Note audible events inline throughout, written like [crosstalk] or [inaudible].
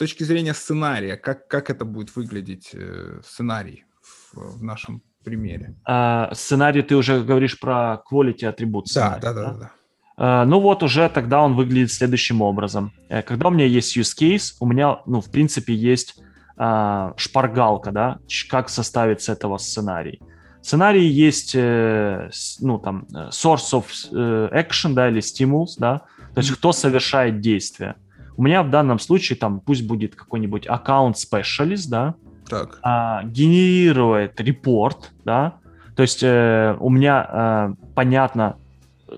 точки зрения сценария, как, как это будет выглядеть, э, сценарий в, в нашем примере? А, сценарий ты уже говоришь про quality атрибут. Да, да, да, да. да. А, ну вот уже тогда он выглядит следующим образом. Э, когда у меня есть use case, у меня, ну, в принципе, есть а, шпаргалка, да, как составить с этого сценарий. Сценарий есть, э, ну, там, э, source of action, да, или stimulus, да, то есть кто совершает действие. У меня в данном случае там пусть будет какой-нибудь аккаунт specialist, да, так. А, генерирует репорт, да, то есть э, у меня э, понятно,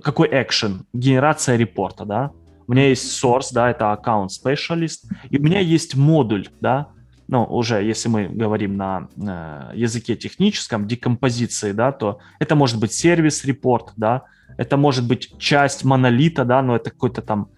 какой экшен, генерация репорта, да, у меня есть source, да, это аккаунт specialist, и у меня есть модуль, да, ну, уже если мы говорим на э, языке техническом, декомпозиции, да, то это может быть сервис-репорт, да, это может быть часть монолита, да, но это какой-то там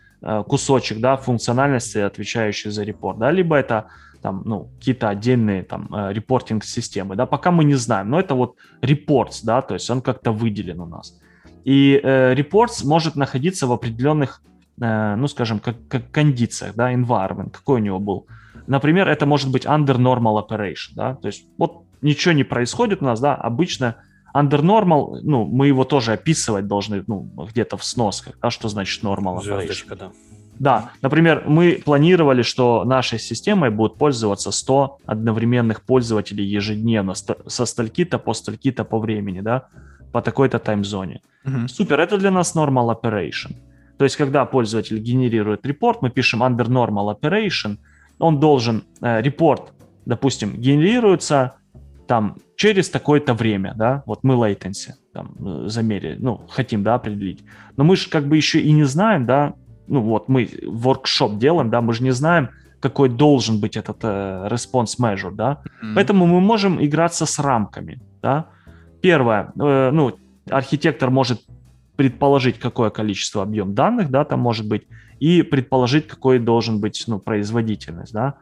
кусочек, да, функциональности, отвечающий за репорт, да, либо это там, ну, какие-то отдельные там э, репортинг-системы, да, пока мы не знаем, но это вот reports, да, то есть он как-то выделен у нас. И э, reports может находиться в определенных, э, ну, скажем, как, как кондициях, да, environment, какой у него был. Например, это может быть under normal operation, да, то есть вот ничего не происходит у нас, да, обычно under normal, ну, мы его тоже описывать должны, ну, где-то в сносках, да, что значит normal operation. Звездочка, да. Да, например, мы планировали, что нашей системой будут пользоваться 100 одновременных пользователей ежедневно со стальки-то по стальки-то по времени, да, по такой-то таймзоне. Угу. Супер, это для нас normal operation. То есть, когда пользователь генерирует репорт, мы пишем under normal operation, он должен, э, репорт, допустим, генерируется там через такое-то время, да, вот мы latency там э, замерили, ну, хотим, да, определить. Но мы же как бы еще и не знаем, да, ну вот мы воркшоп делаем, да, мы же не знаем, какой должен быть этот э, response measure, да, mm-hmm. поэтому мы можем играться с рамками, да. Первое, э, ну, архитектор может предположить, какое количество объем данных, да, там может быть, и предположить, какой должен быть, ну, производительность, да.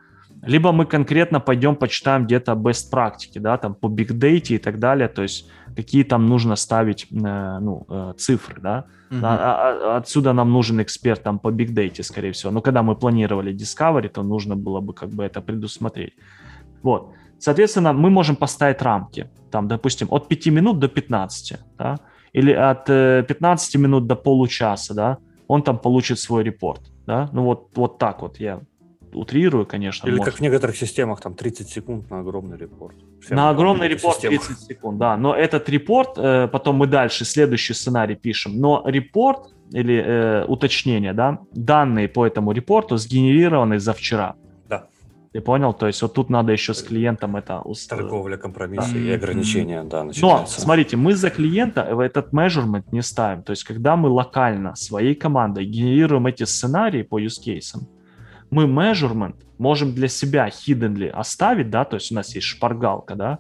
Либо мы конкретно пойдем почитаем где-то best практики, да, там по big data и так далее, то есть какие там нужно ставить, э, ну, э, цифры, да. Uh-huh. А, отсюда нам нужен эксперт там по big data, скорее всего. Но когда мы планировали Discovery, то нужно было бы как бы это предусмотреть. Вот. Соответственно, мы можем поставить рамки, там, допустим, от 5 минут до 15, да, или от 15 э, минут до получаса, да, он там получит свой репорт, да, ну вот, вот так вот я утрирую, конечно. Или может. как в некоторых системах, там 30 секунд на огромный репорт. Всем на огромный репорт системах. 30 секунд, да. Но этот репорт, э, потом мы дальше следующий сценарий пишем, но репорт или э, уточнение, да, данные по этому репорту сгенерированы за вчера. Да. Ты понял? То есть вот тут надо еще с клиентом это устроить. Торговля, компромиссы да. и ограничения, да, начинаются. Но, смотрите, мы за клиента этот measurement не ставим. То есть когда мы локально своей командой генерируем эти сценарии по use cases, мы measurement можем для себя hiddenly оставить, да, то есть у нас есть шпаргалка, да,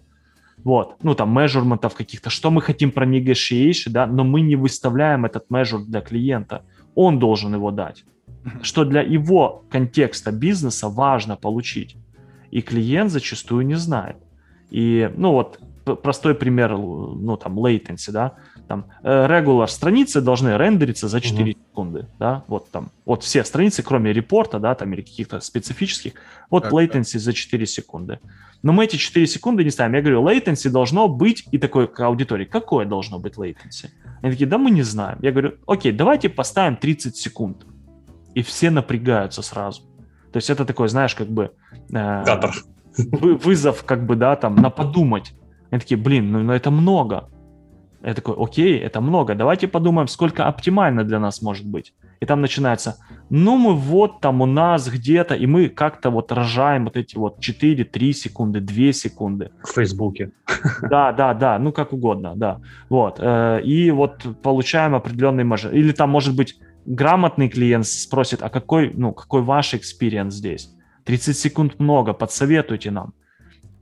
вот, ну там measurementов каких-то, что мы хотим про negotiation, да, но мы не выставляем этот measure для клиента, он должен его дать, что для его контекста бизнеса важно получить, и клиент зачастую не знает. И, ну вот, простой пример, ну там latency, да, там э, regular страницы должны рендериться за 4 mm-hmm. секунды, да, вот там, вот все страницы, кроме репорта, да, там или каких-то специфических, вот так, latency так. за 4 секунды. Но мы эти 4 секунды не ставим. Я говорю, latency должно быть, и такой к аудитории, какое должно быть latency? Они такие, да мы не знаем. Я говорю, окей, давайте поставим 30 секунд. И все напрягаются сразу. То есть это такой, знаешь, как бы... Э, вызов, как бы, да, там, на подумать. Они такие, блин, ну, ну это много. Я такой, окей, это много, давайте подумаем, сколько оптимально для нас может быть. И там начинается, ну мы вот там у нас где-то, и мы как-то вот режем вот эти вот 4, 3 секунды, 2 секунды. В Фейсбуке. [laughs] Да, да, да, ну как угодно, да. Вот, э, и вот получаем определенный margin. Или там может быть грамотный клиент спросит, а какой, ну, какой ваш experience здесь? 30 секунд много, посоветуйте нам.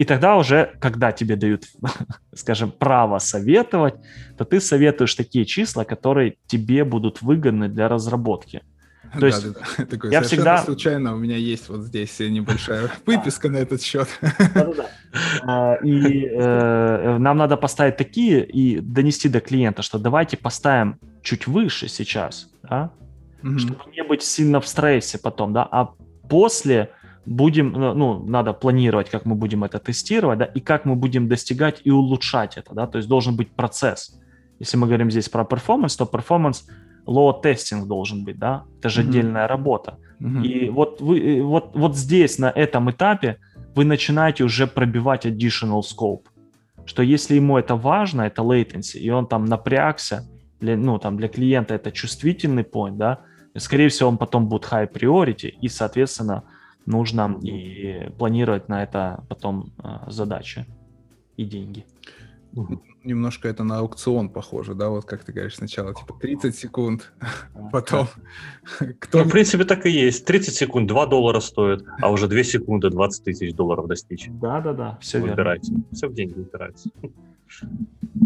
И тогда уже, когда тебе дают, [laughs] скажем, право советовать, то ты советуешь такие числа, которые тебе будут выгодны для разработки. [laughs] То да, есть да, да. Такой, я всегда случайно у меня есть вот здесь небольшая [laughs] выписка на этот счет. А, и э, нам надо поставить такие и донести до клиента, что давайте поставим чуть выше сейчас, да, чтобы не быть сильно в стрессе потом, да, а после будем, ну, ну, надо планировать, как мы будем это тестировать, да, и как мы будем достигать и улучшать это, да, то есть должен быть процесс. Если мы говорим здесь про performance, то performance load testing должен быть, да, это же mm-hmm. отдельная работа. Mm-hmm. И вот вы, вот, вот здесь, на этом этапе, вы начинаете уже пробивать additional scope, что если ему это важно, это latency, и он там напрягся, для, ну, там, для клиента это чувствительный point, да, скорее всего, он потом будет high priority, и, соответственно, нужно и планировать на это потом э, задачи и деньги. Немножко это на аукцион похоже, да, вот как ты говоришь, сначала типа 30 секунд, [laughs] потом [laughs] кто... Ну, в принципе, так и есть. 30 секунд 2 доллара стоит, а уже 2 секунды 20 тысяч долларов достичь. Да-да-да, все Выбирайте. верно. Все в деньги упирается.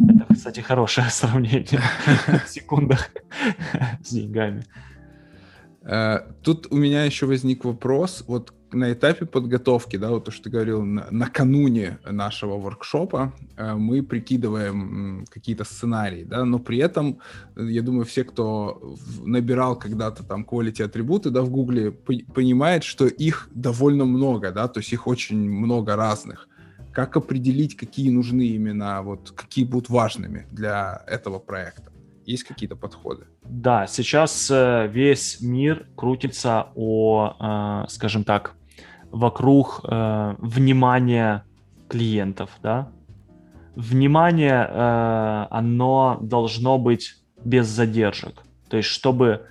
Это, кстати, хорошее [laughs] сравнение в секундах с деньгами. Э, тут у меня еще возник вопрос, вот на этапе подготовки, да, вот то, что ты говорил, на, накануне нашего воркшопа э, мы прикидываем какие-то сценарии, да, но при этом, я думаю, все, кто набирал когда-то там quality атрибуты, да, в Гугле, понимает, что их довольно много, да, то есть их очень много разных. Как определить, какие нужны именно, вот, какие будут важными для этого проекта? Есть какие-то подходы? Да, сейчас э, весь мир крутится о, э, скажем так, вокруг э, внимания клиентов, да. Внимание, оно должно быть без задержек. То есть, чтобы,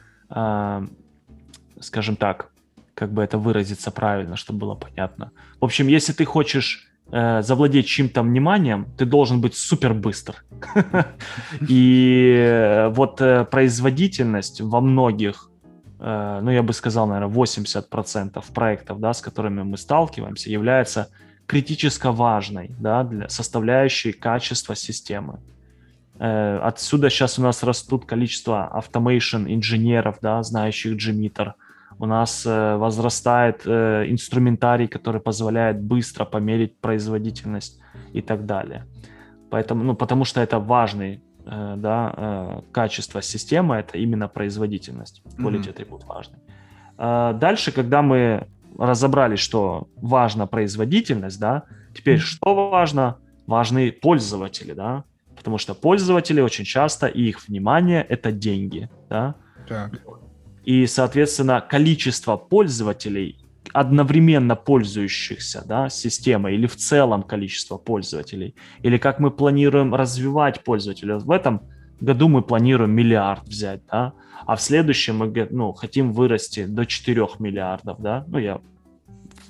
скажем так, как бы это выразиться правильно, чтобы было понятно. В общем, если ты хочешь э, завладеть чьим-то вниманием, ты должен быть супер быстр. [laughs] И э, вот э, производительность во многих, э, ну я бы сказал, наверное, 80% проектов, да, с которыми мы сталкиваемся, является критически важной, да, для составляющей качества системы. Отсюда сейчас у нас растут количество automation инженеров, да, знающих Gmeter, у нас э, возрастает э, инструментарий, который позволяет быстро померить производительность и так далее. Поэтому, ну, потому что это важный э, да, качество системы, это именно производительность. Quality mm-hmm. атрибут важный. Дальше, когда мы разобрались, что важна производительность, да, теперь mm-hmm. что важно? Важны пользователи, да, потому что пользователи очень часто и их внимание это деньги, да. Так. И, соответственно, количество пользователей, одновременно пользующихся да, системой, или в целом количество пользователей, или как мы планируем развивать пользователей. В этом году мы планируем миллиард взять, да, а в следующем мы ну, хотим вырасти до 4 миллиардов, да, ну я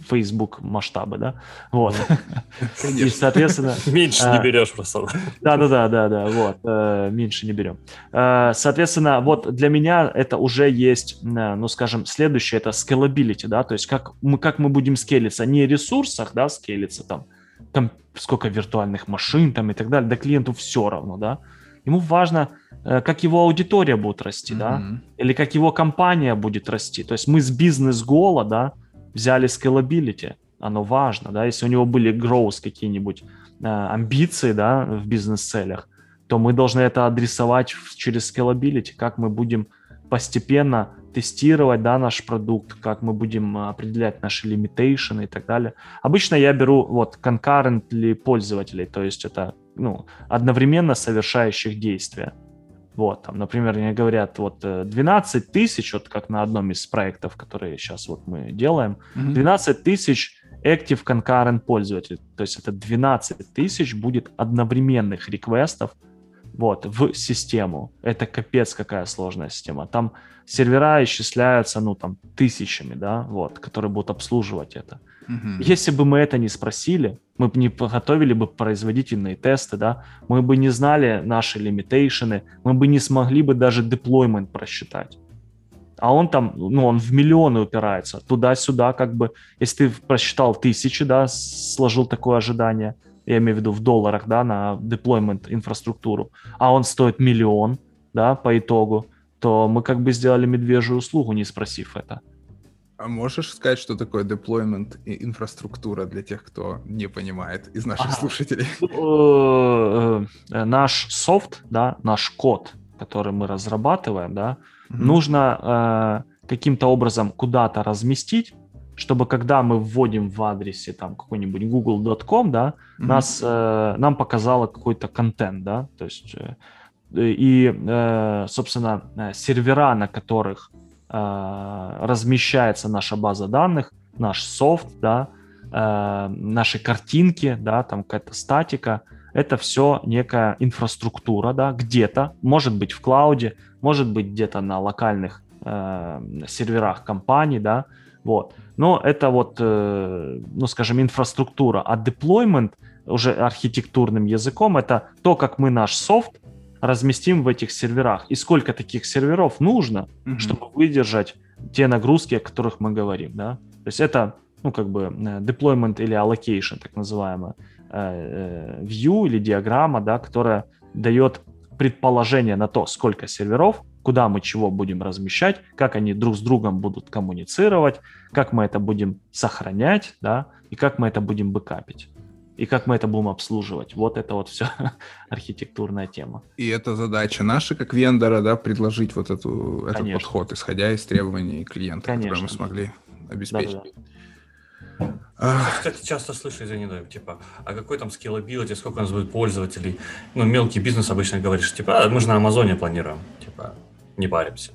Facebook масштабы, да, вот. [laughs] Конечно. И, соответственно... Меньше не а, берешь просто. Да-да-да, да-да, вот, э, меньше не берем. Э, соответственно, вот для меня это уже есть, э, ну, скажем, следующее, это scalability, да, то есть как мы, как мы будем скелиться, не ресурсах, да, скелиться там, там сколько виртуальных машин там и так далее, да клиенту все равно, да, ему важно, как его аудитория будет расти, mm-hmm. да, или как его компания будет расти. То есть мы с бизнес-гола, да, взяли scalability, оно важно, да, если у него были growth какие-нибудь э, амбиции, да, в бизнес-целях, то мы должны это адресовать через scalability, как мы будем постепенно тестировать, да, наш продукт, как мы будем определять наши limitation и так далее. Обычно я беру вот concurrently пользователей, то есть это, ну, одновременно совершающих действия. Вот, там, например, мне говорят, вот 12 э, тысяч, вот как на одном из проектов, которые сейчас вот мы делаем, mm-hmm. 12 тысяч Active Concurrent пользователей. То есть это 12 тысяч будет одновременных реквестов вот, в систему. Это капец какая сложная система. Там сервера исчисляются, ну, там, тысячами, да, вот, которые будут обслуживать это. Угу. Если бы мы это не спросили, мы бы не подготовили бы производительные тесты, да, мы бы не знали наши лимитейшены, мы бы не смогли бы даже деплоймент просчитать. А он там, ну, он в миллионы упирается, туда-сюда, как бы, если ты просчитал тысячи, да, сложил такое ожидание, я имею в виду в долларах, да, на деплоймент инфраструктуру, а он стоит миллион, да, по итогу, то мы как бы сделали медвежью услугу, не спросив это. А можешь сказать, что такое deployment и инфраструктура для тех, кто не понимает из наших ага. слушателей? Э, э, наш софт, да, наш код, который мы разрабатываем, да, mm нужно э, каким-то образом куда-то разместить, чтобы когда мы вводим в адресе там какой-нибудь google.com, да, mm-hmm. нас, э, нам показало какой-то контент, да, то есть э, и, э, собственно, э, сервера, на которых э, размещается наша база данных, наш софт, да, э, наши картинки, да, там какая-то статика, это все некая инфраструктура, да, где-то, может быть в клауде, может быть где-то на локальных э, серверах компаний, да, вот. Но это вот, э, ну, скажем, инфраструктура, а deployment уже архитектурным языком это то, как мы наш софт разместим в этих серверах и сколько таких серверов нужно, mm-hmm. чтобы выдержать те нагрузки, о которых мы говорим, да. То есть это, ну, как бы э, deployment или allocation, так называемое, э, view или диаграмма, да, которая дает предположение на то, сколько серверов, куда мы чего будем размещать, как они друг с другом будут коммуницировать, как мы это будем сохранять, да, и как мы это будем бэкапить. И как мы это будем обслуживать. Вот это вот все [laughs] архитектурная тема. И это задача наша, как вендора, да, предложить вот эту, этот подход, исходя из требований клиента, Конечно. которые мы смогли обеспечить. Да-да-да. Кстати, часто слышу, извини, да, типа, а какой там scalability, сколько у нас будет пользователей? Ну, мелкий бизнес обычно говоришь, типа, а, мы же на Амазоне планируем, типа, не паримся.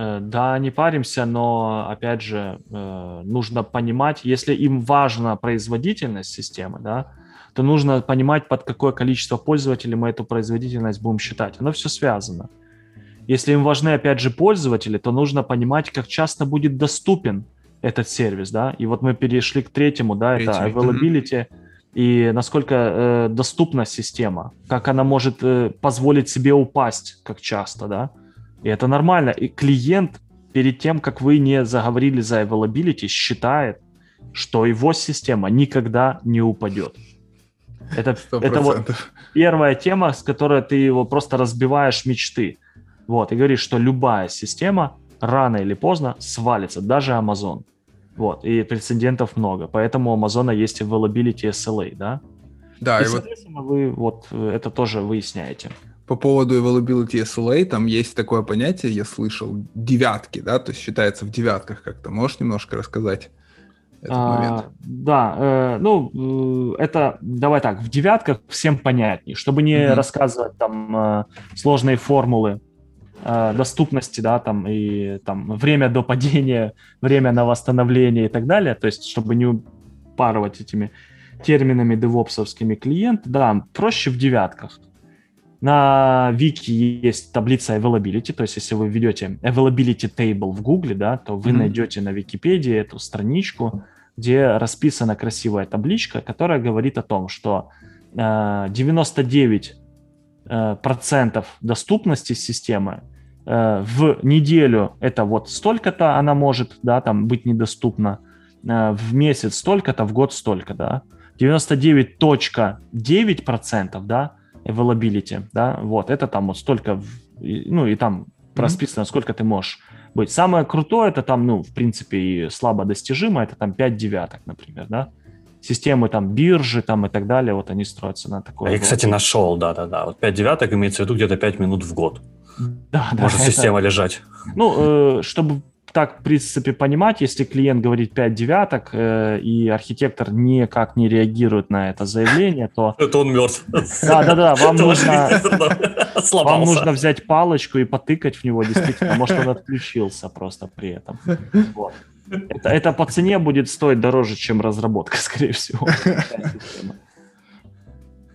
Э, да, не паримся, но, опять же, э, нужно понимать, если им важна производительность системы, да, то нужно понимать, под какое количество пользователей мы эту производительность будем считать. Оно все связано. Если им важны, опять же, пользователи, то нужно понимать, как часто будет доступен этот сервис, да, и вот мы перешли к третьему, да, Третий. это availability, и насколько э, доступна система, как она может э, позволить себе упасть, как часто, да, и это нормально, и клиент перед тем, как вы не заговорили за availability, считает, что его система никогда не упадет. Это, это вот первая тема, с которой ты его просто разбиваешь мечты. Вот, и говоришь, что любая система рано или поздно свалится, даже Amazon. Вот, и прецедентов много. Поэтому у Amazon есть availability SLA, да? Да, и, и вот... вы вот э, это тоже выясняете. По поводу availability SLA, там есть такое понятие, я слышал, девятки, да, то есть считается в девятках как-то. Можешь немножко рассказать? Этот а, момент? Да, э, ну, э, это, давай так, в девятках всем понятнее, чтобы не mm-hmm. рассказывать там э, сложные формулы Э, доступности, да, там, и там время до падения, время на восстановление и так далее, то есть чтобы не паровать этими терминами девопсовскими клиент, да, проще в девятках. На Вики есть таблица availability, то есть если вы введете availability table в Гугле, да, то вы mm-hmm. найдете на Википедии эту страничку, где расписана красивая табличка, которая говорит о том, что э, 99 Э, процентов доступности системы э, в неделю это вот столько-то она может, да, там быть недоступна, э, в месяц столько-то, в год столько, да, 99.9%, да, availability, да, вот, это там вот столько, ну, и там расписано, сколько ты можешь быть. Самое крутое, это там, ну, в принципе, и слабо достижимо, это там 5 девяток, например, да, системы там биржи там и так далее, вот они строятся на такой. Я, кстати, нашел, да-да-да. Вот 5 девяток имеется в виду где-то 5 минут в год. Да, да. Может это... система лежать. Ну, э, чтобы так, в принципе, понимать, если клиент говорит 5 девяток, э, и архитектор никак не реагирует на это заявление, то... [laughs] Это он мертв. Да-да-да, вам нужно... Вам нужно взять палочку и потыкать в него, действительно. Может, он отключился просто при этом. Вот. Это, это по цене будет стоить дороже, чем разработка, [laughs] скорее всего. [laughs]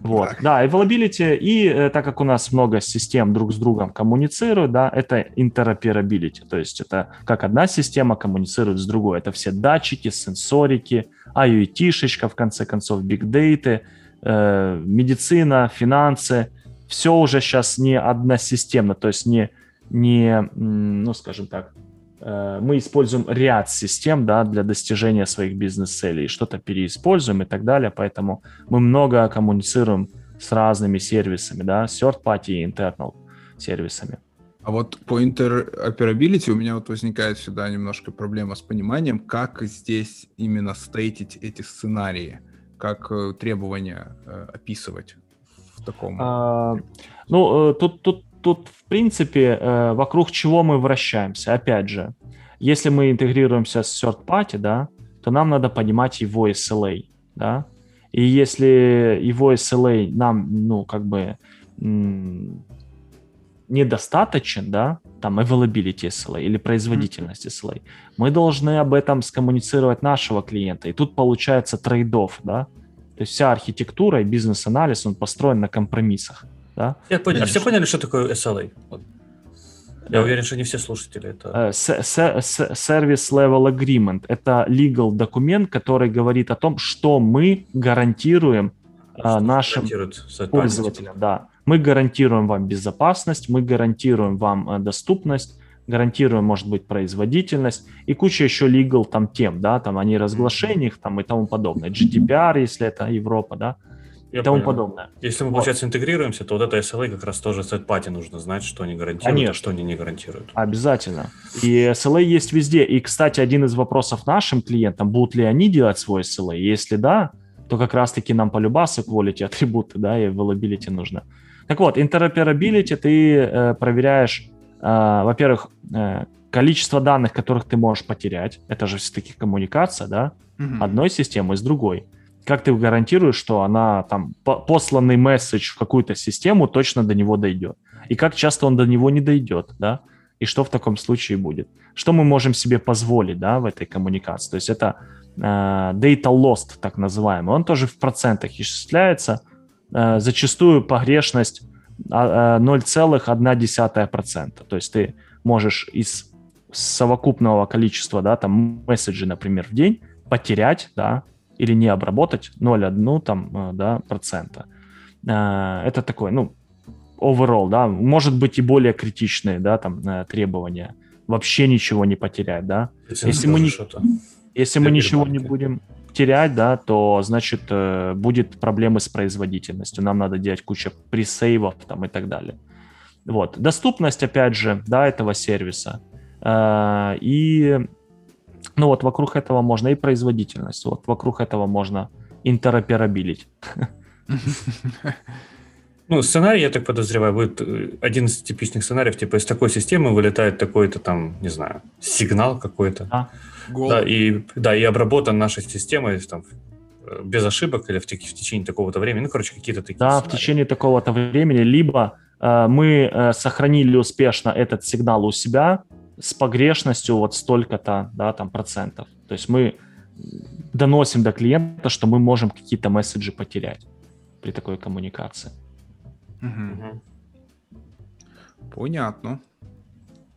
Вот, так. да, availability, и э, так как у нас много систем друг с другом коммуницируют, да, это interoperability, то есть это как одна система коммуницирует с другой, это все датчики, сенсорики, IoT-шечка, в конце концов, data, э, медицина, финансы, все уже сейчас не односистемно, то есть не, не ну, скажем так, мы используем ряд систем да, для достижения своих бизнес-целей, что-то переиспользуем и так далее, поэтому мы много коммуницируем с разными сервисами, да, third-party и internal сервисами. А вот по interoperability у меня вот возникает всегда немножко проблема с пониманием, как здесь именно стейтить эти сценарии, как э, требования э, описывать в таком. А, ну, тут, тут тут, в принципе, э, вокруг чего мы вращаемся. Опять же, если мы интегрируемся с third party, да, то нам надо понимать его SLA, да, и если его SLA нам, ну, как бы недостаточен, да, там availability SLA или производительность SLA, мы должны об этом скоммуницировать нашего клиента. И тут получается трейдов, да, то есть вся архитектура и бизнес-анализ, он построен на компромиссах, да. Я понял. А все поняли, что такое SLA? Я уверен, что не все слушатели это... Э, Service Level Agreement – это legal документ, который говорит о том, что мы гарантируем э, что нашим пользователям. Да. Мы гарантируем вам безопасность, мы гарантируем вам э, доступность, гарантируем, может быть, производительность и куча еще legal там тем, да, там о неразглашениях там и тому подобное. GDPR, если это Европа, да, я и тому понял. подобное. Если мы, вот. получается, интегрируемся, то вот это SLA как раз тоже party нужно знать, что они гарантируют, Конечно. а что они не гарантируют. Обязательно. И SLA есть везде. И, кстати, один из вопросов нашим клиентам, будут ли они делать свой SLA. Если да, то как раз-таки нам по любасу quality атрибуты, да, и availability нужно. Так вот, interoperability ты э, проверяешь, э, во-первых, э, количество данных, которых ты можешь потерять. Это же все-таки коммуникация, да, угу. одной системы с другой как ты гарантируешь, что она там посланный месседж в какую-то систему точно до него дойдет? И как часто он до него не дойдет, да? И что в таком случае будет? Что мы можем себе позволить, да, в этой коммуникации? То есть это э, data lost, так называемый, он тоже в процентах исчисляется. Э, зачастую погрешность э, 0,1%. То есть ты можешь из совокупного количества, да, там месседжей, например, в день потерять, да, или не обработать 0,1 там, э, да, процента. Э, это такой, ну, overall, да, может быть и более критичные, да, там, э, требования. Вообще ничего не потерять, да. Если мы, не, если мы ничего не будем терять, да, то, значит, будет проблемы с производительностью. Нам надо делать кучу пресейвов там и так далее. Вот. Доступность, опять же, да, этого сервиса. И ну вот вокруг этого можно и производительность, вот вокруг этого можно интероперабилить. [laughs] Ну, сценарий, я так подозреваю, будет э, один из типичных сценариев, типа из такой системы вылетает такой-то там, не знаю, сигнал какой-то. А? Да, и, да, и обработан нашей системой там, э, без ошибок или в, в течение такого-то времени. Ну, короче, какие-то такие Да, сценарии. в течение такого-то времени, либо э, мы э, сохранили успешно этот сигнал у себя, с погрешностью вот столько-то, да, там процентов. То есть мы доносим до клиента, что мы можем какие-то месседжи потерять при такой коммуникации. Угу. Понятно.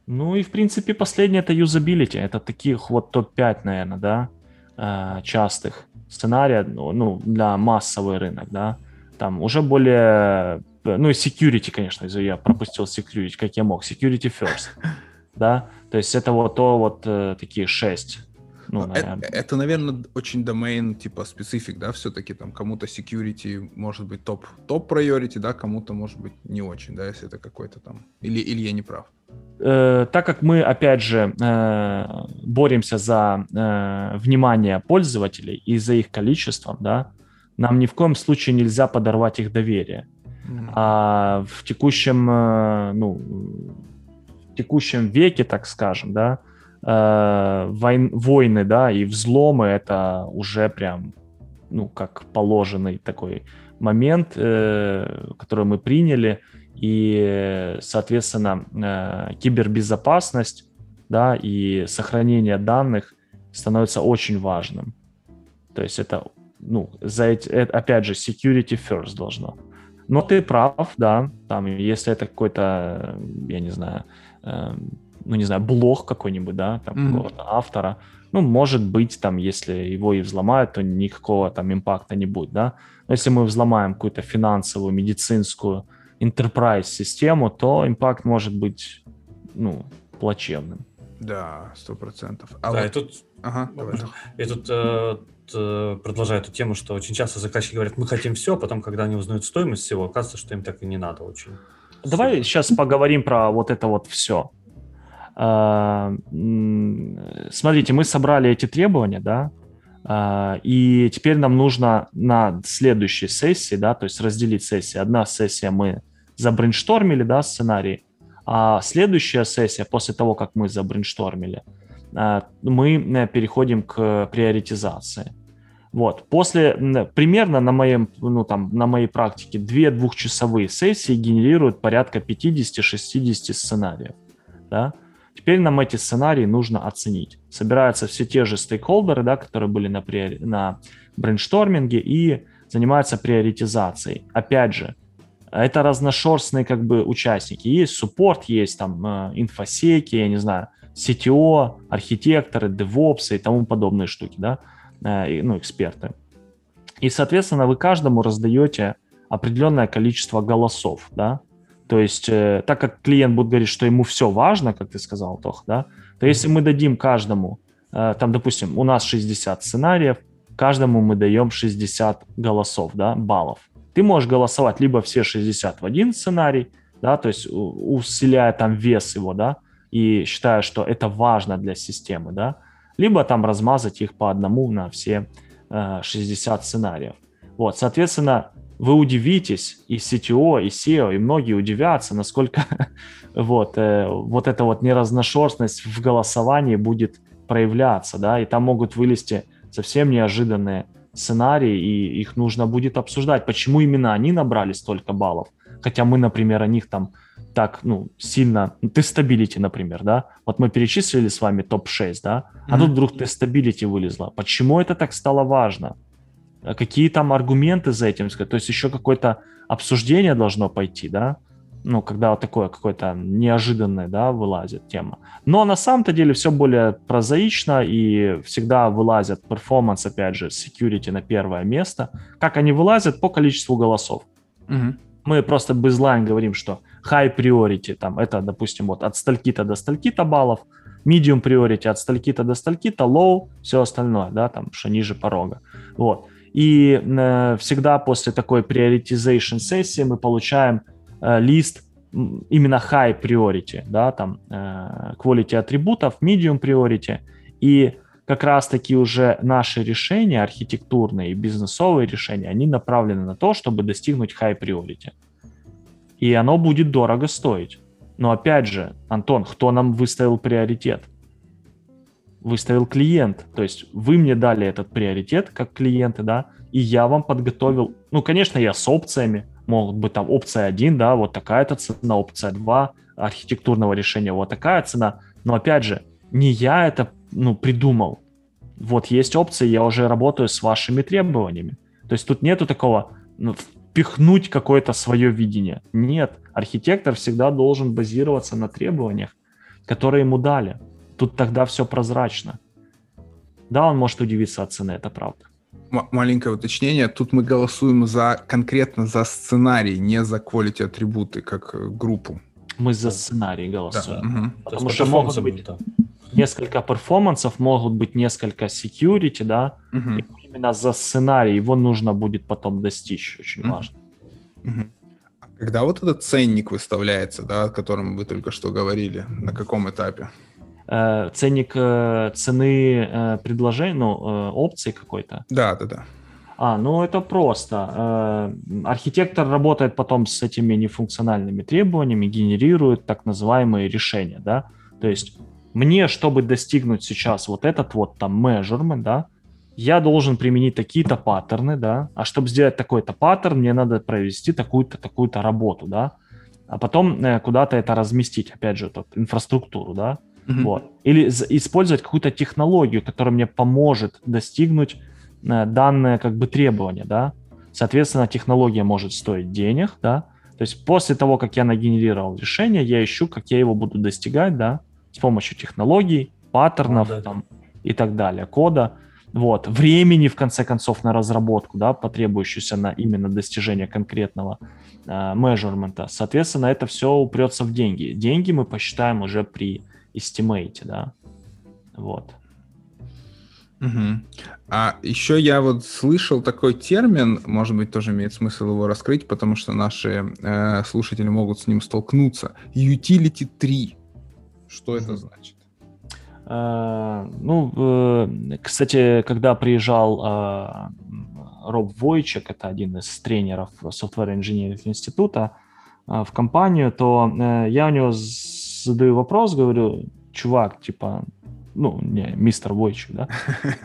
Ну и, в принципе, последнее это юзабилити. Это таких вот топ-5, наверное, да, э, частых сценариев, ну, ну, для массовый рынок, да. Там уже более, ну и security, конечно, я пропустил security, как я мог. Security first. [laughs] да, то есть это вот то вот э, такие шесть. Ну, наверное. Это, это, наверное, очень домен типа специфик, да, все-таки там кому-то security может быть топ топ priority, да, кому-то может быть не очень, да, если это какой-то там или или я не прав. Э, так как мы опять же э, боремся за э, внимание пользователей и за их количеством, да, нам ни в коем случае нельзя подорвать их доверие. Mm-hmm. А в текущем, э, ну текущем веке, так скажем, да, э, войн, войны, да, и взломы это уже прям, ну, как положенный такой момент, э, который мы приняли, и, соответственно, э, кибербезопасность, да, и сохранение данных становится очень важным. То есть это, ну, за эти, это, опять же, security first должно. Но ты прав, да, там, если это какой-то, я не знаю, ну, не знаю, блог какой-нибудь, да, там, mm-hmm. какого-то автора, ну, может быть, там, если его и взломают, то никакого там импакта не будет, да. Но если мы взломаем какую-то финансовую, медицинскую, enterprise систему, то импакт может быть, ну, плачевным. Да, сто процентов. А да, вот... и тут, ага, давай. И тут э, э, продолжаю эту тему, что очень часто заказчики говорят, мы хотим все, а потом, когда они узнают стоимость всего, оказывается, что им так и не надо очень. Давай сейчас поговорим про вот это вот все. А, смотрите, мы собрали эти требования, да, а, и теперь нам нужно на следующей сессии, да, то есть разделить сессии. Одна сессия мы забрейнштормили, да, сценарий, а следующая сессия после того, как мы забрейнштормили, мы переходим к приоритизации. Вот. После, примерно на, моем, ну, там, на моей практике, две двухчасовые сессии генерируют порядка 50-60 сценариев. Да? Теперь нам эти сценарии нужно оценить. Собираются все те же стейкхолдеры, да, которые были на, приори... на брейншторминге и занимаются приоритизацией. Опять же, это разношерстные как бы участники. Есть support, есть там э, инфосеки, я не знаю, CTO, архитекторы, DevOps и тому подобные штуки, да. Э, ну, эксперты. И, соответственно, вы каждому раздаете определенное количество голосов, да, то есть, э, так как клиент будет говорить, что ему все важно, как ты сказал, Тох, да, то если мы дадим каждому, э, там, допустим, у нас 60 сценариев, каждому мы даем 60 голосов, да, баллов. Ты можешь голосовать либо все 60 в один сценарий, да, то есть усиляя там вес его, да, и считая, что это важно для системы, да, либо там размазать их по одному на все э, 60 сценариев. Вот, соответственно, вы удивитесь, и CTO, и CEO, и многие удивятся, насколько [laughs] вот, э, вот эта вот неразношерстность в голосовании будет проявляться, да, и там могут вылезти совсем неожиданные сценарии, и их нужно будет обсуждать, почему именно они набрали столько баллов, хотя мы, например, о них там так, ну, сильно... Testability, например, да? Вот мы перечислили с вами топ-6, да? А mm-hmm. тут вдруг testability вылезла. Почему это так стало важно? А какие там аргументы за этим? То есть еще какое-то обсуждение должно пойти, да? Ну, когда вот такое какое-то неожиданное, да, вылазит тема. Но на самом-то деле все более прозаично и всегда вылазят performance, опять же, security на первое место. Как они вылазят? По количеству голосов. Угу. Мы просто baseline говорим, что high priority, там, это, допустим, вот от стальки-то до стальки-то баллов, medium priority от стальки-то до стальки-то, low, все остальное, да, там, что ниже порога. Вот. И э, всегда после такой prioritization сессии мы получаем э, лист именно high priority, да, там, э, quality атрибутов, medium priority, и как раз-таки уже наши решения, архитектурные и бизнесовые решения, они направлены на то, чтобы достигнуть high priority. И оно будет дорого стоить. Но опять же, Антон, кто нам выставил приоритет? Выставил клиент. То есть вы мне дали этот приоритет как клиенты, да, и я вам подготовил, ну, конечно, я с опциями, могут быть там опция 1, да, вот такая-то цена, опция 2 архитектурного решения, вот такая цена. Но опять же, не я это ну, придумал. Вот есть опции, я уже работаю с вашими требованиями. То есть тут нету такого ну, впихнуть какое-то свое видение. Нет, архитектор всегда должен базироваться на требованиях, которые ему дали. Тут тогда все прозрачно. Да, он может удивиться от цены, это правда. М- маленькое уточнение. Тут мы голосуем за конкретно за сценарий, не за quality атрибуты, как э, группу. Мы за сценарий голосуем. Да. Угу. Потому что могут быть, да несколько перформансов, могут быть несколько security, да, угу. именно за сценарий его нужно будет потом достичь, очень угу. важно. Угу. Когда вот этот ценник выставляется, да, о котором вы только что говорили, на каком этапе? Э, ценник э, цены э, предложения, ну, э, опции какой-то? Да, да, да. А, ну это просто. Э, архитектор работает потом с этими нефункциональными требованиями, генерирует так называемые решения, да. То есть мне, чтобы достигнуть сейчас вот этот вот там measurement, да, я должен применить такие-то паттерны, да, а чтобы сделать такой-то паттерн, мне надо провести такую-то, такую-то работу, да, а потом э, куда-то это разместить, опять же, тут, инфраструктуру, да, mm-hmm. вот. Или использовать какую-то технологию, которая мне поможет достигнуть э, данное как бы требование, да. Соответственно, технология может стоить денег, да, то есть после того, как я нагенерировал решение, я ищу, как я его буду достигать, да, с помощью технологий, паттернов ну, да. там, и так далее, кода. Вот. Времени, в конце концов, на разработку, да, потребующуюся на именно достижение конкретного э, Соответственно, это все упрется в деньги. Деньги мы посчитаем уже при estimate, да. Вот. Угу. А еще я вот слышал такой термин, может быть, тоже имеет смысл его раскрыть, потому что наши э, слушатели могут с ним столкнуться. Utility 3. Что это значит? Uh, ну, uh, кстати, когда приезжал uh, Роб Войчек, это один из тренеров Engineering института, в компанию, то я у него задаю вопрос, говорю, чувак, типа, ну, не, мистер Войчик, да,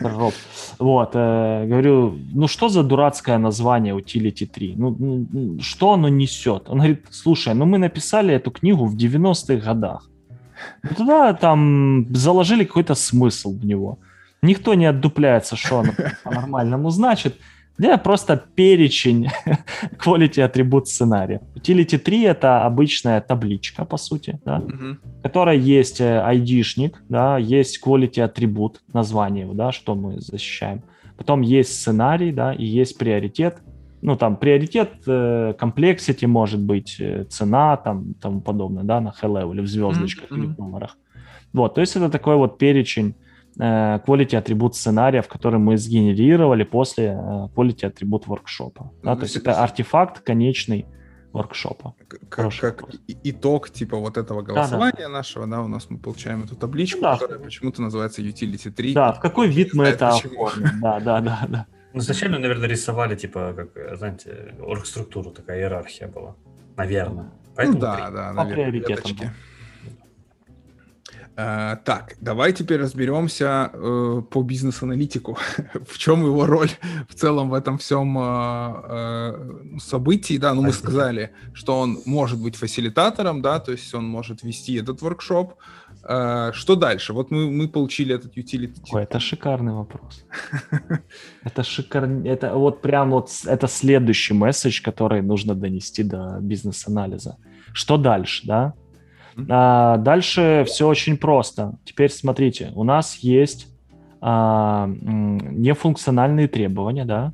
[laughs] Роб. Вот, э, говорю, ну что за дурацкое название Utility 3? Ну, ну, что оно несет? Он говорит, слушай, ну мы написали эту книгу в 90-х годах. Ну, туда там заложили какой-то смысл в него. Никто не отдупляется, что оно по-нормальному значит. Да, просто перечень [laughs] quality атрибут сценария. Utility 3 это обычная табличка, по сути, да, в которой есть ID-шник, э, да, есть quality атрибут, название, да, что мы защищаем. Потом есть сценарий, да, и есть приоритет. Ну, там, приоритет, э, complexity может быть, э, цена, там, тому подобное, да, на high level, в звездочках uh-huh. или в номерах. Вот, то есть это такой вот перечень Э, quality атрибут сценария, в который мы сгенерировали после quality атрибут воркшопа. Да, ну, то есть это артефакт конечный воркшопа. Как, как итог типа вот этого голосования да, да. нашего, да, у нас мы получаем эту табличку, да. которая почему-то называется Utility 3. Да, в какой вид мы это оформим. Да, да, да, да. Ну, изначально, наверное, рисовали, типа, как, знаете, оргструктуру, такая иерархия была. Наверное. Ну Поэтому ну, да, при... да, наверное, по приоритетам. Э, так, давай теперь разберемся э, по бизнес-аналитику. [laughs] в чем его роль в целом в этом всем э, э, событии? Да, ну мы сказали, что он может быть фасилитатором, да, то есть он может вести этот воркшоп. Э, что дальше? Вот мы, мы получили этот utility. Ой, это шикарный вопрос. [laughs] это шикарный, это вот прям вот это следующий месседж, который нужно донести до бизнес-анализа. Что дальше, да? А, дальше все очень просто. Теперь смотрите, у нас есть а, нефункциональные требования, да,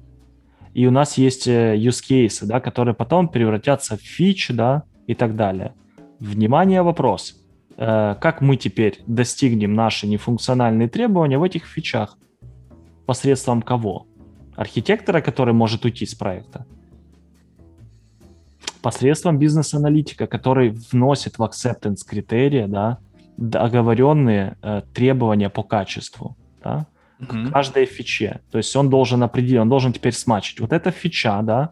и у нас есть э, use cases, да, которые потом превратятся в фичи, да, и так далее. Внимание, вопрос. Э, как мы теперь достигнем наши нефункциональные требования в этих фичах? Посредством кого? Архитектора, который может уйти с проекта? Посредством бизнес-аналитика, который вносит в acceptance критерии, да, оговоренные э, требования по качеству, да, mm-hmm. к каждой фиче. То есть он должен определить, он должен теперь смачить. Вот эта фича, да,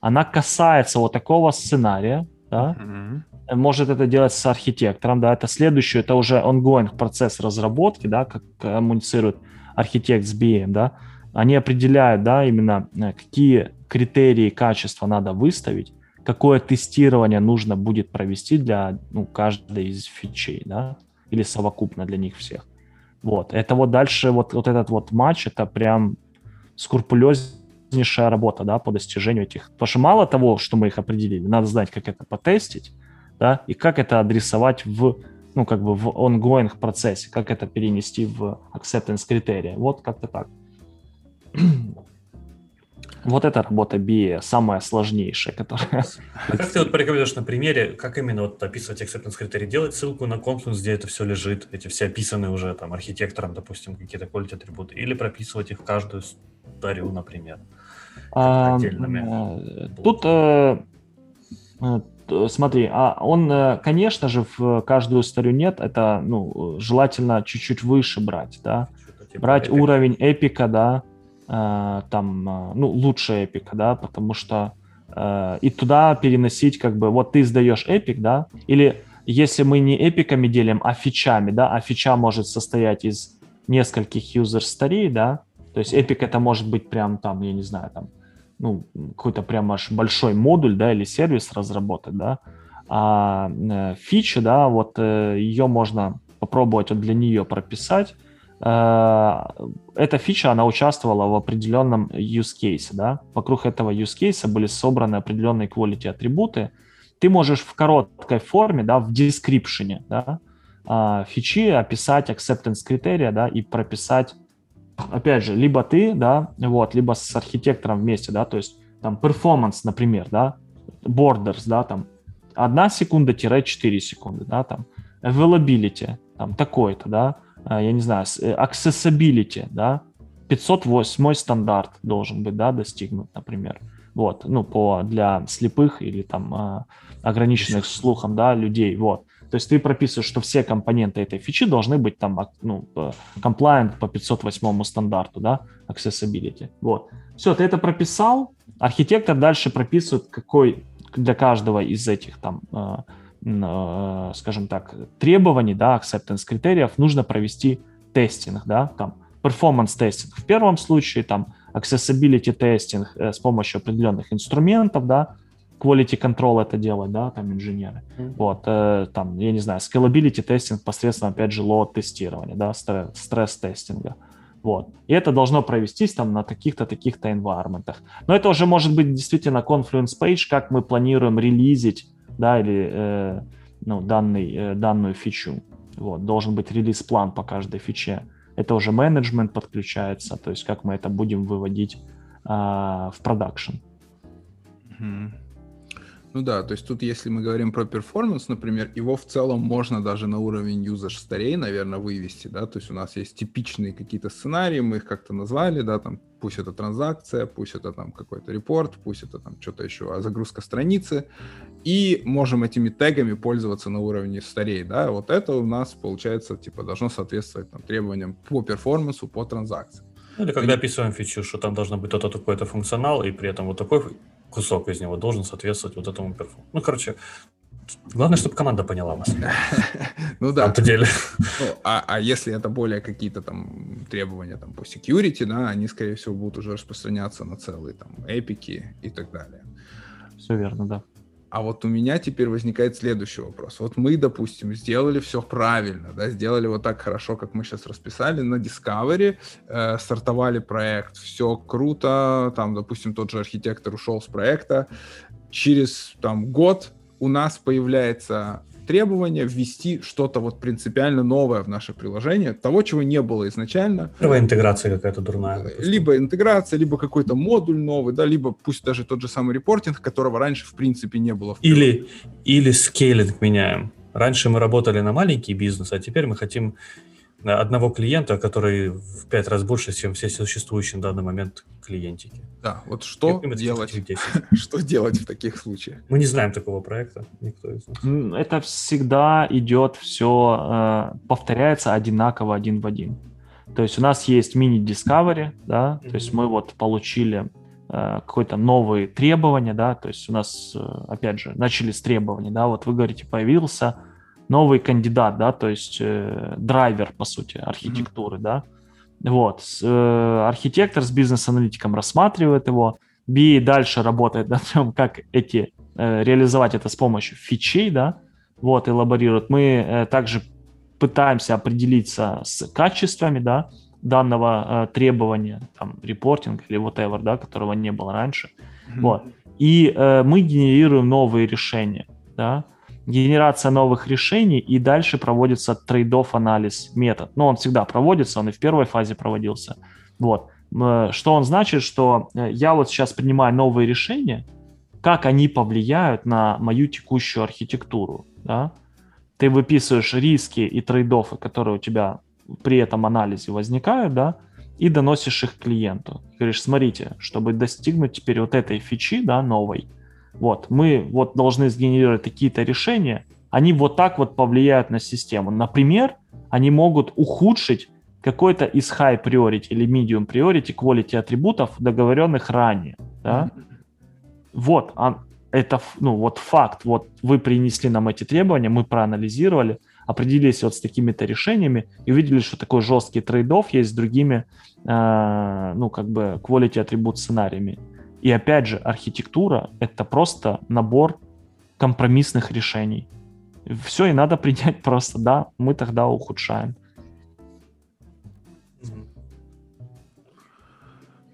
она касается вот такого сценария, да, mm-hmm. может это делать с архитектором, да, это следующее, это уже ongoing процесс разработки, да, как коммуницирует архитект с BM, да, они определяют, да, именно э, какие критерии качества надо выставить, какое тестирование нужно будет провести для ну, каждой из фичей, да, или совокупно для них всех. Вот, это вот дальше, вот, вот этот вот матч, это прям скрупулезнейшая работа, да, по достижению этих. Потому что мало того, что мы их определили, надо знать, как это потестить, да, и как это адресовать в, ну, как бы в ongoing процессе, как это перенести в acceptance критерия. Вот как-то так. Вот эта работа BA самая сложнейшая, которая... А как ты вот порекомендуешь на примере, как именно вот описывать acceptance критерии? Делать ссылку на Confluence, где это все лежит, эти все описаны уже там архитектором, допустим, какие-то quality атрибуты, или прописывать их в каждую старю, например, а? Э, тут э, э, смотри, а он, конечно же, в каждую старю нет, это, ну, желательно чуть-чуть выше брать, да, типа брать эпик, уровень эпика, да, там, э, ну, лучше эпика, да, потому что э, и туда переносить как бы, вот ты сдаешь эпик, да, или если мы не эпиками делим, а фичами, да, а фича может состоять из нескольких user stories, да, то есть эпик это может быть прям там, я не знаю, там, ну, какой-то прям аж большой модуль, да, или сервис разработать, да, а э, фича, да, вот э, ее можно попробовать вот для нее прописать, Э, эта фича, она участвовала в определенном use case, да, вокруг этого use case были собраны определенные quality атрибуты, ты можешь в короткой форме, да, в description, да, а, фичи описать acceptance критерия, да, и прописать, опять же, либо ты, да, вот, либо с архитектором вместе, да, то есть там performance, например, да, borders, да, там 1 секунда-4 секунды, да, там availability, там такой-то, да, я не знаю, э, accessibility, да, 508 стандарт должен быть, да, достигнут, например. Вот, ну, по, для слепых или там а, ограниченных слухом, да, людей, вот. То есть ты прописываешь, что все компоненты этой фичи должны быть там, ну, compliant по 508 стандарту, да, accessibility. Вот. Все, ты это прописал, архитектор дальше прописывает, какой для каждого из этих там Э, скажем так, требований, да, acceptance критериев, нужно провести тестинг, да, там performance тестинг в первом случае, там accessibility тестинг э, с помощью определенных инструментов, да, quality control это делать, да, там инженеры. Mm-hmm. Вот, э, там, я не знаю, scalability тестинг посредством, опять же, load тестирования, да, стресс тестинга. Вот. И это должно провестись там на таких-то, таких-то environment. Но это уже может быть действительно Confluence Page, как мы планируем релизить, да, или э, ну, данный, э, данную фичу. Вот. Должен быть release plan по каждой фиче. Это уже менеджмент подключается, то есть как мы это будем выводить э, в production. Ну да, то есть тут, если мы говорим про performance, например, его в целом можно даже на уровень user stories, наверное, вывести, да, то есть у нас есть типичные какие-то сценарии, мы их как-то назвали, да, там, пусть это транзакция, пусть это там какой-то репорт, пусть это там что-то еще, а загрузка страницы, и можем этими тегами пользоваться на уровне старей, да, вот это у нас, получается, типа, должно соответствовать там, требованиям по перформансу, по транзакции. Или когда описываем фичу, что там должен быть то-то такой-то функционал, и при этом вот такой кусок из него должен соответствовать вот этому перфу. Ну, короче, главное, чтобы команда поняла вас. Ну да. На деле. Ну, а, а если это более какие-то там требования там по security, да, они, скорее всего, будут уже распространяться на целые там эпики и так далее. Все верно, да. А вот у меня теперь возникает следующий вопрос. Вот мы, допустим, сделали все правильно, да, сделали вот так хорошо, как мы сейчас расписали на Discovery, э, стартовали проект, все круто, там, допустим, тот же архитектор ушел с проекта, через там год у нас появляется требование ввести что-то вот принципиально новое в наше приложение, того, чего не было изначально. Первая интеграция какая-то дурная. Допустим. Либо интеграция, либо какой-то модуль новый, да, либо пусть даже тот же самый репортинг, которого раньше в принципе не было. В или, или скейлинг меняем. Раньше мы работали на маленький бизнес, а теперь мы хотим одного клиента, который в пять раз больше, чем все существующие на данный момент клиентики. Да, вот что делать, [laughs] что делать в таких случаях? Мы не знаем такого проекта, никто из нас. Это всегда идет все, э, повторяется одинаково один в один. То есть у нас есть мини-discovery, да, mm-hmm. то есть мы вот получили э, какое-то новые требования, да, то есть у нас, э, опять же, начали с требований, да, вот вы говорите, появился новый кандидат, да, то есть э, драйвер, по сути, архитектуры, mm-hmm. да. Вот, с, э, архитектор с бизнес-аналитиком рассматривает его, BA дальше работает [laughs] над тем, как эти, э, реализовать это с помощью фичей, да, вот, элаборирует. Мы э, также пытаемся определиться с качествами, да, данного э, требования, там, репортинг или whatever, да, которого не было раньше, mm-hmm. вот. И э, мы генерируем новые решения, да, генерация новых решений, и дальше проводится трейдов анализ метод. Ну, он всегда проводится, он и в первой фазе проводился. Вот. Что он значит, что э, я вот сейчас принимаю новые решения, как они повлияют на мою текущую архитектуру, да? Ты выписываешь риски и трейдофы, которые у тебя при этом анализе возникают, да, и доносишь их клиенту. Говоришь, смотрите, чтобы достигнуть теперь вот этой фичи, да, новой, вот, мы вот должны сгенерировать какие-то решения, они вот так вот повлияют на систему. Например, они могут ухудшить какой-то из high priority или medium priority quality атрибутов, договоренных ранее. Да? Вот, а, это ну, вот факт. Вот вы принесли нам эти требования, мы проанализировали, определились вот с такими-то решениями и увидели, что такой жесткий трейдов есть с другими, э, ну, как бы quality атрибут сценариями. И опять же, архитектура — это просто набор компромиссных решений. Все, и надо [laughs] принять просто, да, мы тогда ухудшаем.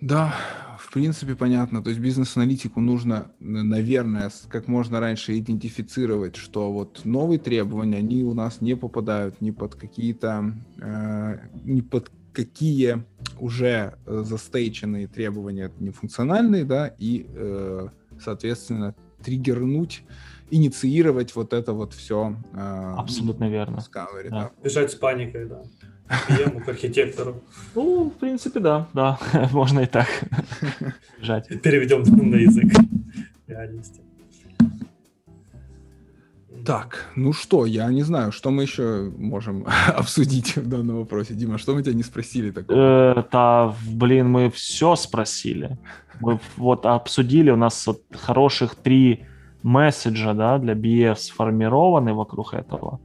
Да, в принципе, понятно. То есть бизнес-аналитику нужно, наверное, как можно раньше идентифицировать, что вот новые требования, они у нас не попадают ни под какие-то, э, ни под какие уже э, застейченные требования нефункциональные, да, и, э, соответственно, триггернуть, инициировать вот это вот все. Э, Абсолютно верно. Discovery, да. Да. Бежать с паникой, да. PM к архитектору. Ну, в принципе, да, да, [laughs] можно и так [laughs] бежать. Переведем на язык реальности. Так, ну что, я не знаю, что мы еще можем [laughs] обсудить в данном вопросе. Дима, что мы тебя не спросили такого? Это, блин, мы все спросили. Мы вот обсудили, у нас вот хороших три месседжа да, для BF сформированы вокруг этого.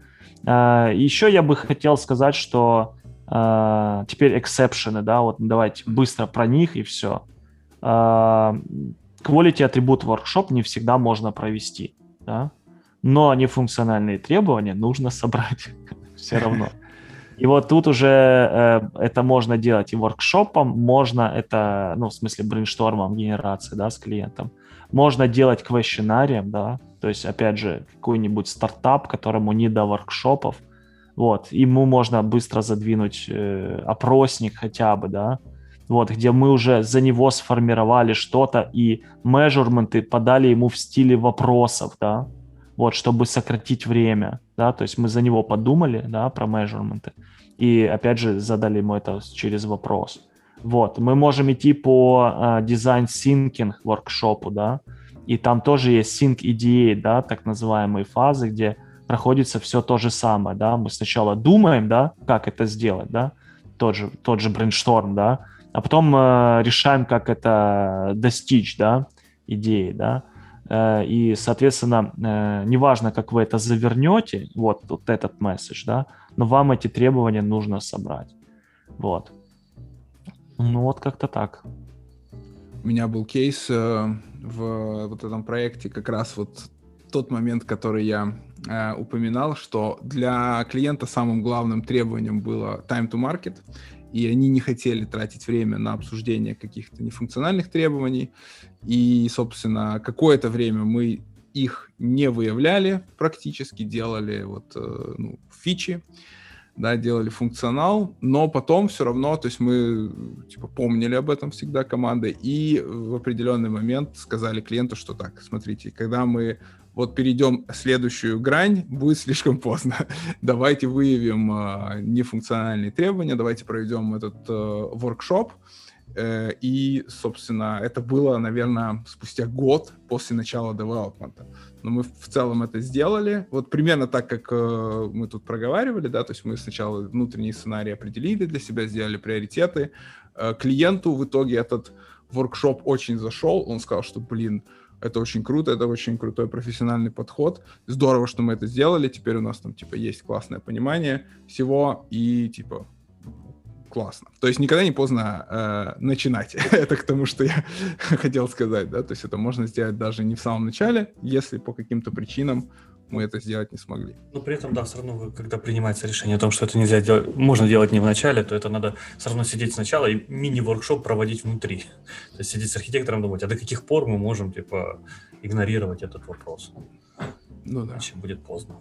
Э, еще я бы хотел сказать, что Uh, теперь эксепшены, да, вот давайте быстро про них и все. Uh, quality attribute workshop не всегда можно провести, да, но нефункциональные требования нужно собрать [laughs] все равно. И вот тут уже э, это можно делать и воркшопом, можно это, ну, в смысле, брейнштормом генерации, да, с клиентом. Можно делать questionnaire -ем, да, то есть, опять же, какой-нибудь стартап, которому не до воркшопов, вот, ему можно быстро задвинуть э, опросник хотя бы, да, вот, где мы уже за него сформировали что-то и measurement подали ему в стиле вопросов, да, вот, чтобы сократить время, да, то есть мы за него подумали, да, про measurement, и, опять же, задали ему это через вопрос. Вот, мы можем идти по дизайн синкинг воркшопу, да, и там тоже есть EDA, да, так называемые фазы, где проходится все то же самое, да, мы сначала думаем, да, как это сделать, да, тот же, тот же брейншторм, да, а потом э, решаем, как это достичь, да, идеи, да, и, соответственно, э, неважно, как вы это завернете, вот, вот этот месседж, да, но вам эти требования нужно собрать. Вот. Ну вот как-то так. У меня был кейс э, в вот этом проекте, как раз вот тот момент, который я э, упоминал, что для клиента самым главным требованием было time to market, и они не хотели тратить время на обсуждение каких-то нефункциональных требований, и, собственно, какое-то время мы их не выявляли практически, делали вот э, ну, фичи, да, делали функционал, но потом все равно, то есть мы типа помнили об этом всегда командой и в определенный момент сказали клиенту, что так, смотрите, когда мы вот перейдем следующую грань, будет слишком поздно. [laughs] давайте выявим э, нефункциональные требования, давайте проведем этот э, воркшоп. Э, и, собственно, это было, наверное, спустя год после начала девелопмента. Но мы в целом это сделали. Вот примерно так, как э, мы тут проговаривали, да, то есть мы сначала внутренний сценарий определили для себя, сделали приоритеты. Э, клиенту в итоге этот воркшоп очень зашел. Он сказал, что, блин, это очень круто, это очень крутой профессиональный подход. Здорово, что мы это сделали. Теперь у нас там, типа, есть классное понимание всего и, типа, классно. То есть никогда не поздно э, начинать. [laughs] это к тому, что я [laughs] хотел сказать, да. То есть это можно сделать даже не в самом начале, если по каким-то причинам мы это сделать не смогли. Но при этом, да, все равно, вы, когда принимается решение о том, что это нельзя делать, можно делать не в начале, то это надо все равно сидеть сначала и мини-воркшоп проводить внутри. То есть сидеть с архитектором думать, а до каких пор мы можем, типа, игнорировать этот вопрос? Ну да. Иначе будет поздно.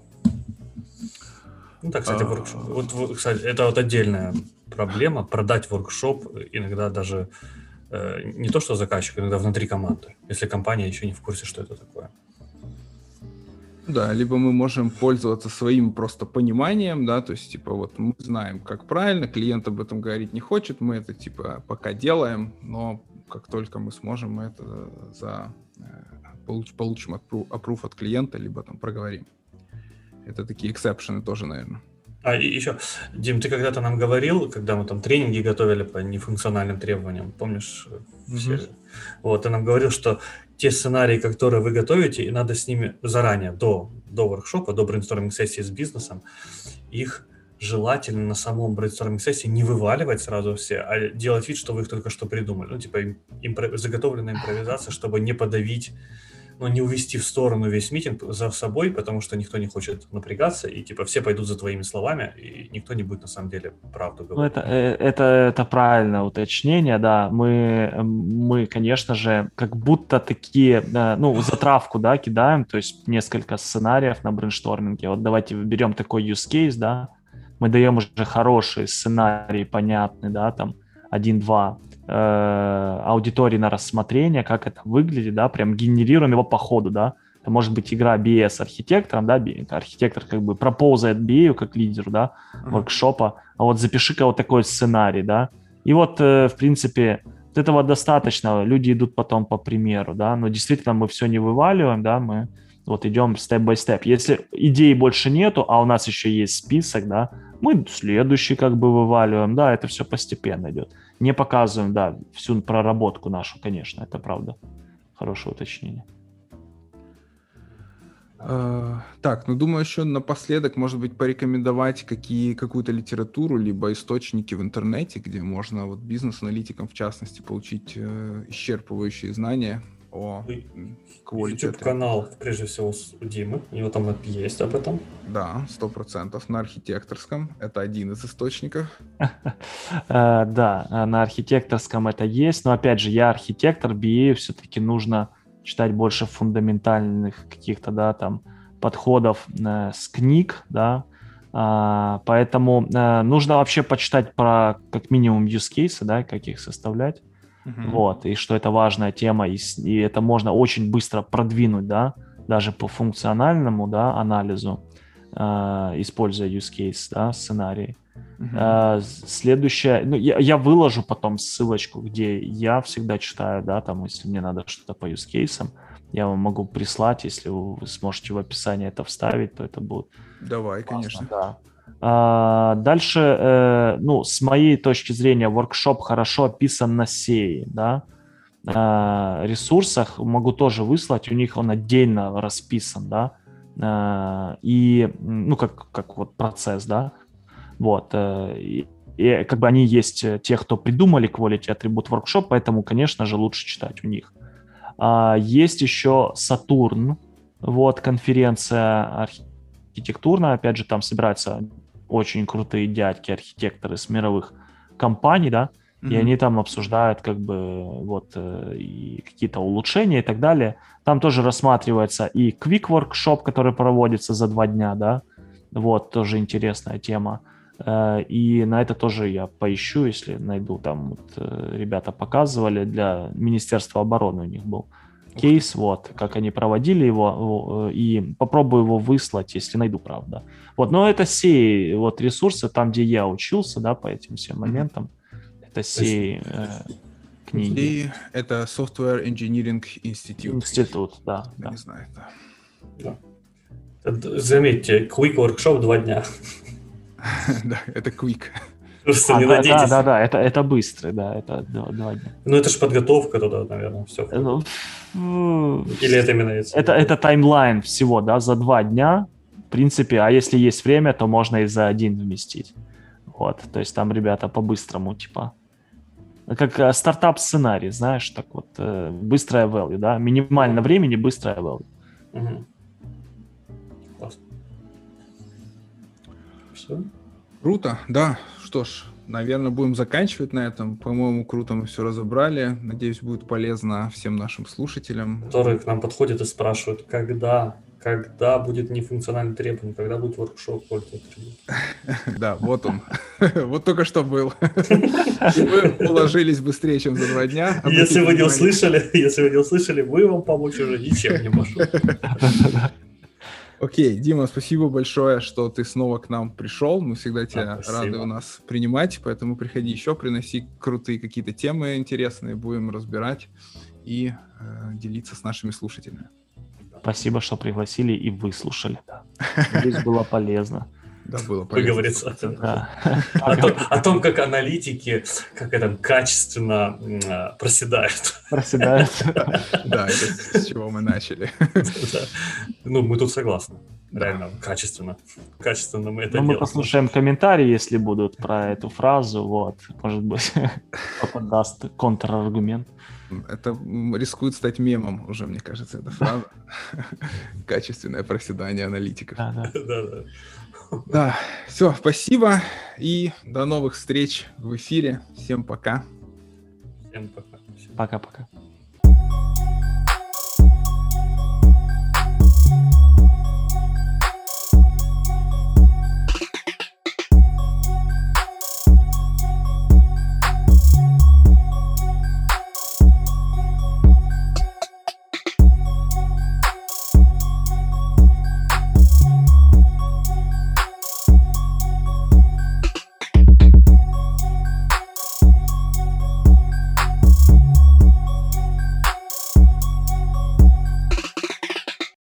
Ну да, кстати, а. воркшоп. Вот, кстати, это вот отдельная проблема, продать воркшоп иногда даже э, не то, что заказчик, иногда внутри команды, если компания еще не в курсе, что это такое. Да, либо мы можем пользоваться своим просто пониманием, да, то есть, типа, вот мы знаем, как правильно, клиент об этом говорить не хочет, мы это, типа, пока делаем, но как только мы сможем, мы это за, э, получ, получим approve от клиента, либо там проговорим. Это такие эксепшены тоже, наверное. А и еще, Дим, ты когда-то нам говорил, когда мы там тренинги готовили по нефункциональным требованиям, помнишь? Mm-hmm. Все? Вот, ты нам говорил, что те сценарии, которые вы готовите, и надо с ними заранее, до, до воркшопа, до brainstorming сессии с бизнесом, их желательно на самом brainstorming сессии не вываливать сразу все, а делать вид, что вы их только что придумали. Ну, типа импро- заготовленная импровизация, чтобы не подавить но не увести в сторону весь митинг за собой, потому что никто не хочет напрягаться, и типа все пойдут за твоими словами, и никто не будет на самом деле правду говорить. Ну, это, э, это, это правильное уточнение, да. Мы, мы, конечно же, как будто такие, ну, затравку, да, кидаем, то есть несколько сценариев на брейншторминге. Вот давайте берем такой use case, да, мы даем уже хороший сценарий, понятный, да, там, один-два э, аудитории на рассмотрение, как это выглядит, да, прям генерируем его по ходу, да. Это может быть игра BA с архитектором, да, архитектор как бы пропозает BA как лидеру, да, uh-huh. воркшопа, а вот запиши-ка вот такой сценарий, да. И вот, э, в принципе, этого достаточно, люди идут потом по примеру, да, но действительно мы все не вываливаем, да, мы вот идем степ-бай-степ. Если идей больше нету, а у нас еще есть список, да, мы следующий как бы вываливаем, да, это все постепенно идет. Не показываем, да, всю проработку нашу, конечно, это правда. Хорошее уточнение. А, так, ну думаю, еще напоследок, может быть, порекомендовать какие, какую-то литературу, либо источники в интернете, где можно вот бизнес-аналитикам, в частности, получить э, исчерпывающие знания о YouTube-канал, прежде всего, у Димы. У него там есть об этом. Да, сто процентов. На архитекторском. Это один из источников. [laughs] Э, да, на архитекторском это есть. Но, опять же, я архитектор, BA, все-таки нужно читать больше фундаментальных каких-то, да, там, подходов э, с книг, да, а, поэтому э, нужно вообще почитать про как минимум use cases, да, как их составлять, uh-huh. вот, и что это важная тема, и, и это можно очень быстро продвинуть, да, даже по функциональному, да, анализу, э, используя use case, да, сценарий. Uh-huh. Следующее, ну, я, я выложу потом ссылочку, где я всегда читаю, да, там, если мне надо что-то по use case, я вам могу прислать, если вы сможете в описании это вставить, то это будет. Давай, классно, конечно. Да. А, дальше, э, ну, с моей точки зрения, воркшоп хорошо описан на сей, да, а, ресурсах могу тоже выслать, у них он отдельно расписан, да, а, и, ну, как, как вот процесс, да, вот. Э, и, и как бы они есть э, те, кто придумали Quality Attribute Workshop, поэтому, конечно же, лучше читать у них. Есть еще Сатурн, вот, конференция архитектурная, опять же, там собираются очень крутые дядьки, архитекторы с мировых компаний, да, mm-hmm. и они там обсуждают как бы вот э, и какие-то улучшения и так далее. Там тоже рассматривается и Quick Workshop, который проводится за два дня, да, вот, тоже интересная тема. Э, и на это тоже я поищу, если найду. Там вот, э, ребята показывали для Министерства обороны у них был кейс, вот, как они проводили его, э, и попробую его выслать, если найду, правда. Вот, но это все вот ресурсы, там, где я учился, да, по этим всем моментам, это все э, книги. И это Software Engineering Institute. Институт, да. Я да. не знаю, да. да. Заметьте, Quick Workshop два дня. [laughs] Да, это quick. Просто а, не да, надейтесь. Да, да, да, это, это быстро, да, это два, два дня. Ну, это же подготовка туда, наверное, все. Ну, Или это именно это? Это таймлайн всего, да, за два дня, в принципе, а если есть время, то можно и за один вместить. Вот, то есть там ребята по-быстрому, типа, как э, стартап-сценарий, знаешь, так вот, э, быстрая value, да, минимально времени, быстрая value. Угу. Все. Круто, да. Что ж, наверное, будем заканчивать на этом. По-моему, круто мы все разобрали. Надеюсь, будет полезно всем нашим слушателям. Которые к нам подходят и спрашивают, когда, когда будет нефункциональный требование, когда будет воркшоп [laughs] Да, вот он. [laughs] Вот только что был. [laughs] Вы уложились быстрее, чем за два дня. Если вы не услышали, если вы не услышали, мы вам помочь уже ничем не можем. Окей, Дима, спасибо большое, что ты снова к нам пришел. Мы всегда тебя а, рады у нас принимать, поэтому приходи еще, приноси крутые какие-то темы интересные, будем разбирать и э, делиться с нашими слушателями. Спасибо, что пригласили и выслушали. Надеюсь, было полезно. Да, было. Выговориться да. [laughs] о, том, о том, как аналитики, как это качественно а, проседают. Проседают. [laughs] Да, это с чего мы начали. [laughs] Ну, мы тут согласны. Реально, качественно. Качественно мы это делаем. Мы послушаем комментарии, если будут про эту фразу. Вот, может быть, подаст контраргумент. Это рискует стать мемом уже, мне кажется, эта фраза. Качественное проседание аналитиков. Да. да, да. Да, все, спасибо и до новых встреч в эфире. Всем пока. Всем пока. Пока-пока.